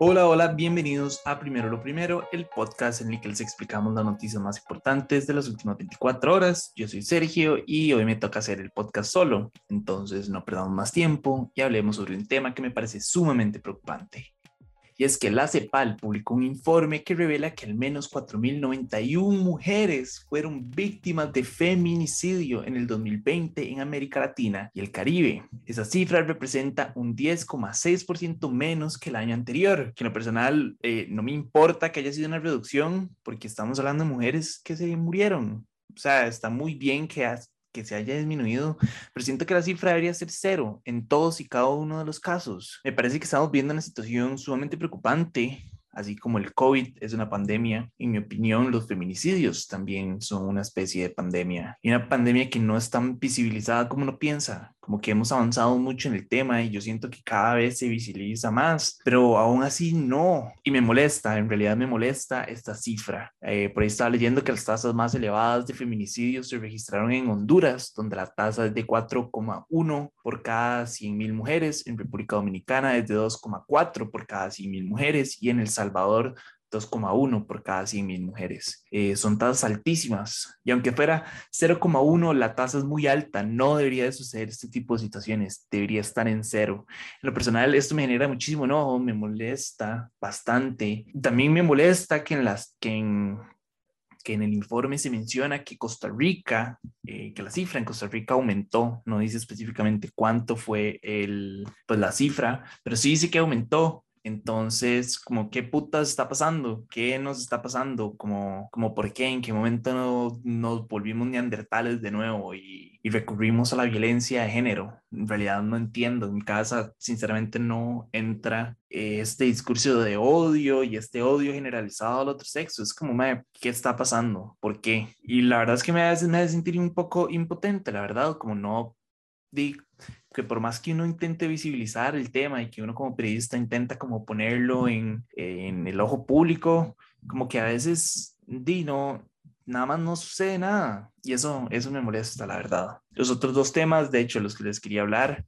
Hola, hola, bienvenidos a Primero lo Primero, el podcast en el que les explicamos las noticias más importantes de las últimas 24 horas. Yo soy Sergio y hoy me toca hacer el podcast solo, entonces no perdamos más tiempo y hablemos sobre un tema que me parece sumamente preocupante y es que la CEPAL publicó un informe que revela que al menos 4.091 mujeres fueron víctimas de feminicidio en el 2020 en América Latina y el Caribe. Esa cifra representa un 10,6% menos que el año anterior, que en lo personal eh, no me importa que haya sido una reducción porque estamos hablando de mujeres que se murieron. O sea, está muy bien que, que se haya disminuido, pero siento que la cifra debería ser cero en todos y cada uno de los casos. Me parece que estamos viendo una situación sumamente preocupante así como el COVID es una pandemia, en mi opinión los feminicidios también son una especie de pandemia y una pandemia que no es tan visibilizada como uno piensa como que hemos avanzado mucho en el tema y yo siento que cada vez se visibiliza más, pero aún así no. Y me molesta, en realidad me molesta esta cifra. Eh, por ahí estaba leyendo que las tasas más elevadas de feminicidios se registraron en Honduras, donde la tasa es de 4,1 por cada 100.000 mujeres, en República Dominicana es de 2,4 por cada 100.000 mujeres y en El Salvador 2,1 por cada 100.000 mujeres. Eh, son tasas altísimas y aunque fuera 0,1, la tasa es muy alta. No debería de suceder este tipo de situaciones. Debería estar en cero. En lo personal, esto me genera muchísimo enojo, me molesta bastante. También me molesta que en, las, que en, el informe se menciona que Costa Rica, eh, que la cifra en Costa Rica aumentó. No dice específicamente cuánto fue el, pues la cifra, pero sí dice que aumentó entonces, como, ¿qué putas está pasando? ¿Qué nos está pasando? Como, como ¿por qué? ¿En qué momento nos volvimos neandertales de nuevo y, y, recurrimos a la violencia de género? En realidad no entiendo. En mi casa, sinceramente, no entra este discurso de odio y este odio generalizado al otro sexo. Es como, ¿qué está pasando? ¿Por qué? Y la verdad es que me hace, me hace sentir un poco impotente, la verdad, como no que por más que uno intente visibilizar el tema y que uno como periodista intenta como ponerlo en, en el ojo público, como que a veces, di, no, nada más no sucede nada. Y eso, eso me molesta, la verdad. Los otros dos temas, de hecho, los que les quería hablar,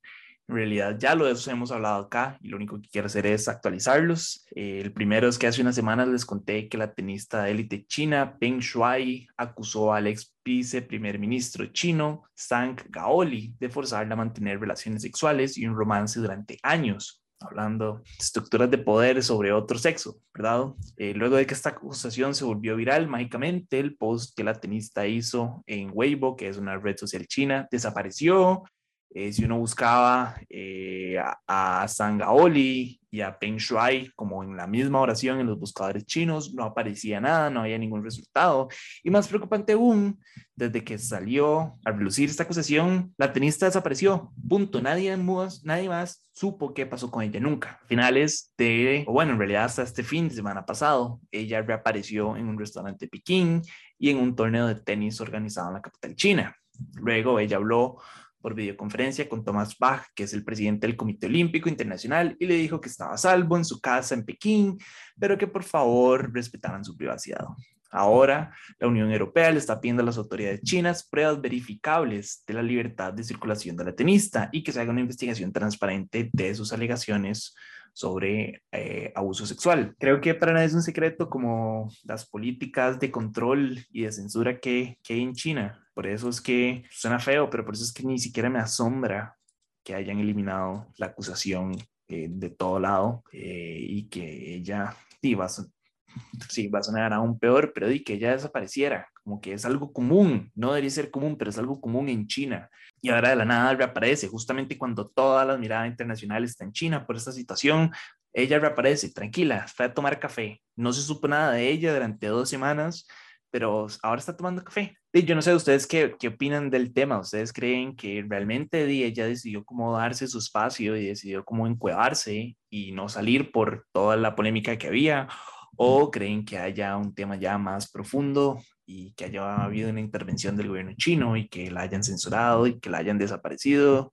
en realidad ya lo de eso hemos hablado acá y lo único que quiero hacer es actualizarlos. Eh, el primero es que hace unas semanas les conté que la tenista de élite china Peng Shuai acusó al ex vice primer ministro chino Zhang Gaoli de forzarla a mantener relaciones sexuales y un romance durante años hablando de estructuras de poder sobre otro sexo, ¿verdad? Eh, luego de que esta acusación se volvió viral, mágicamente el post que la tenista hizo en Weibo, que es una red social china, desapareció eh, si uno buscaba eh, a, a, Sangaoli y a Peng Shuai como en la misma oración en los buscadores chinos, no aparecía nada, no había ningún resultado. Y más preocupante aún, desde que salió a relucir esta acusación, la tenista desapareció. Punto. Nadie más, nadie más supo qué pasó con ella nunca. Finales de, o bueno, en realidad hasta este fin de semana pasado, ella reapareció en un restaurante de Pekín y en un torneo de tenis organizado en la capital china. Luego ella habló por videoconferencia con Thomas Bach, que es el presidente del Comité Olímpico Internacional, y le dijo que estaba a salvo en su casa en Pekín, pero que por favor respetaran su privacidad. Ahora, la Unión Europea le está pidiendo a las autoridades chinas pruebas verificables de la libertad de circulación de la tenista y que se haga una investigación transparente de sus alegaciones sobre eh, abuso sexual. Creo que para nadie es un secreto como las políticas de control y de censura que, que hay en China. Por eso es que suena feo, pero por eso es que ni siquiera me asombra que hayan eliminado la acusación eh, de todo lado eh, y que ella, sí va, a, sí, va a sonar aún peor, pero y que ella desapareciera, como que es algo común, no debería ser común, pero es algo común en China. Y ahora de la nada reaparece, justamente cuando todas las miradas internacionales están en China por esta situación, ella reaparece, tranquila, fue a tomar café, no se supo nada de ella durante dos semanas, pero ahora está tomando café. Y yo no sé ustedes qué, qué opinan del tema. ¿Ustedes creen que realmente ella decidió cómo darse su espacio y decidió cómo encuevarse y no salir por toda la polémica que había? ¿O creen que haya un tema ya más profundo y que haya habido una intervención del gobierno chino y que la hayan censurado y que la hayan desaparecido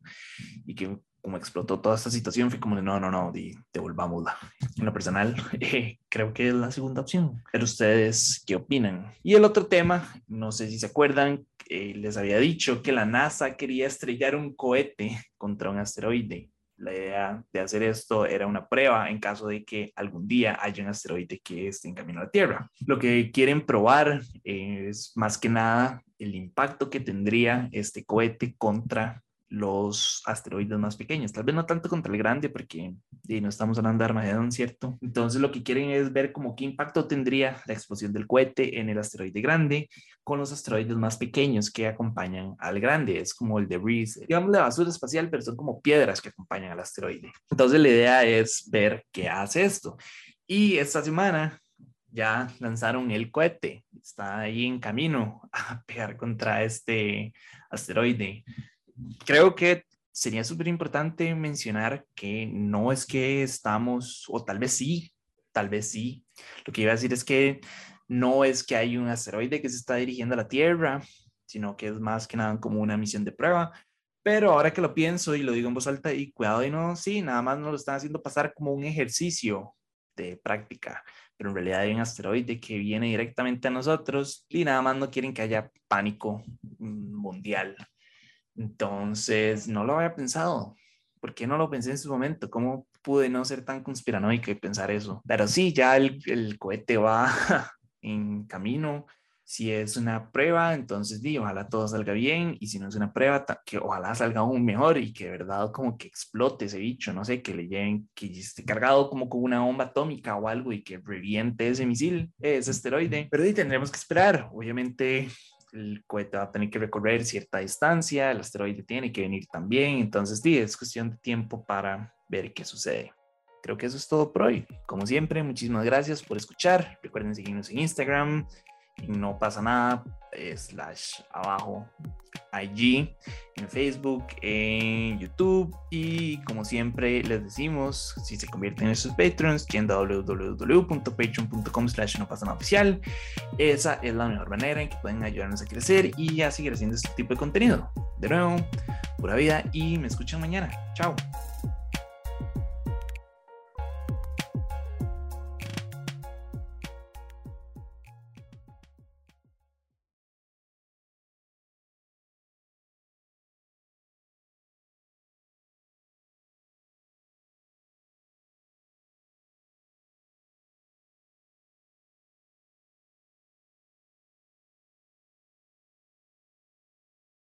y que como explotó toda esta situación, fue como de no, no, no, devolvámosla. En lo personal, eh, creo que es la segunda opción. Pero ustedes, ¿qué opinan? Y el otro tema, no sé si se acuerdan, eh, les había dicho que la NASA quería estrellar un cohete contra un asteroide. La idea de hacer esto era una prueba en caso de que algún día haya un asteroide que esté en camino a la Tierra. Lo que quieren probar es más que nada el impacto que tendría este cohete contra los asteroides más pequeños, tal vez no tanto contra el grande, porque no estamos hablando de Armagedón, ¿cierto? Entonces lo que quieren es ver como qué impacto tendría la explosión del cohete en el asteroide grande con los asteroides más pequeños que acompañan al grande, es como el debris, digamos la basura espacial, pero son como piedras que acompañan al asteroide. Entonces la idea es ver qué hace esto. Y esta semana ya lanzaron el cohete, está ahí en camino a pegar contra este asteroide creo que sería súper importante mencionar que no es que estamos, o tal vez sí, tal vez sí. Lo que iba a decir es que no es que hay un asteroide que se está dirigiendo a la Tierra, sino que es más que nada como una misión de prueba. Pero ahora que lo pienso y lo digo en voz alta y cuidado y no, sí, nada más nos lo están haciendo pasar como un ejercicio de práctica, pero en realidad hay un asteroide que viene directamente a nosotros y nada más no quieren que haya pánico mundial entonces, no lo había pensado. ¿Por qué no lo pensé en su momento? ¿Cómo pude no ser tan conspiranoico y pensar eso? Pero sí, ya el, el cohete va en camino. Si es una prueba, entonces di, ojalá todo salga bien. Y si no es una prueba, que ojalá salga aún mejor y que de verdad como que explote ese bicho, no sé, que le lleven, que esté cargado como con una bomba atómica o algo y que reviente ese misil, ese asteroide. Pero di, tendremos que esperar. Obviamente el cohete va a tener que recorrer cierta distancia, el asteroide tiene que venir también, entonces sí, es cuestión de tiempo para ver qué sucede. Creo que eso es todo por hoy. Como siempre, muchísimas gracias por escuchar. Recuerden seguirnos en Instagram, no pasa nada, slash abajo, allí, en Facebook, en YouTube y como siempre les decimos, si se convierten en nuestros patrons, yendo a www.patreon.com slash no pasa nada oficial, esa es la mejor manera en que pueden ayudarnos a crecer y a seguir haciendo este tipo de contenido. De nuevo, pura vida y me escuchan mañana. Chao.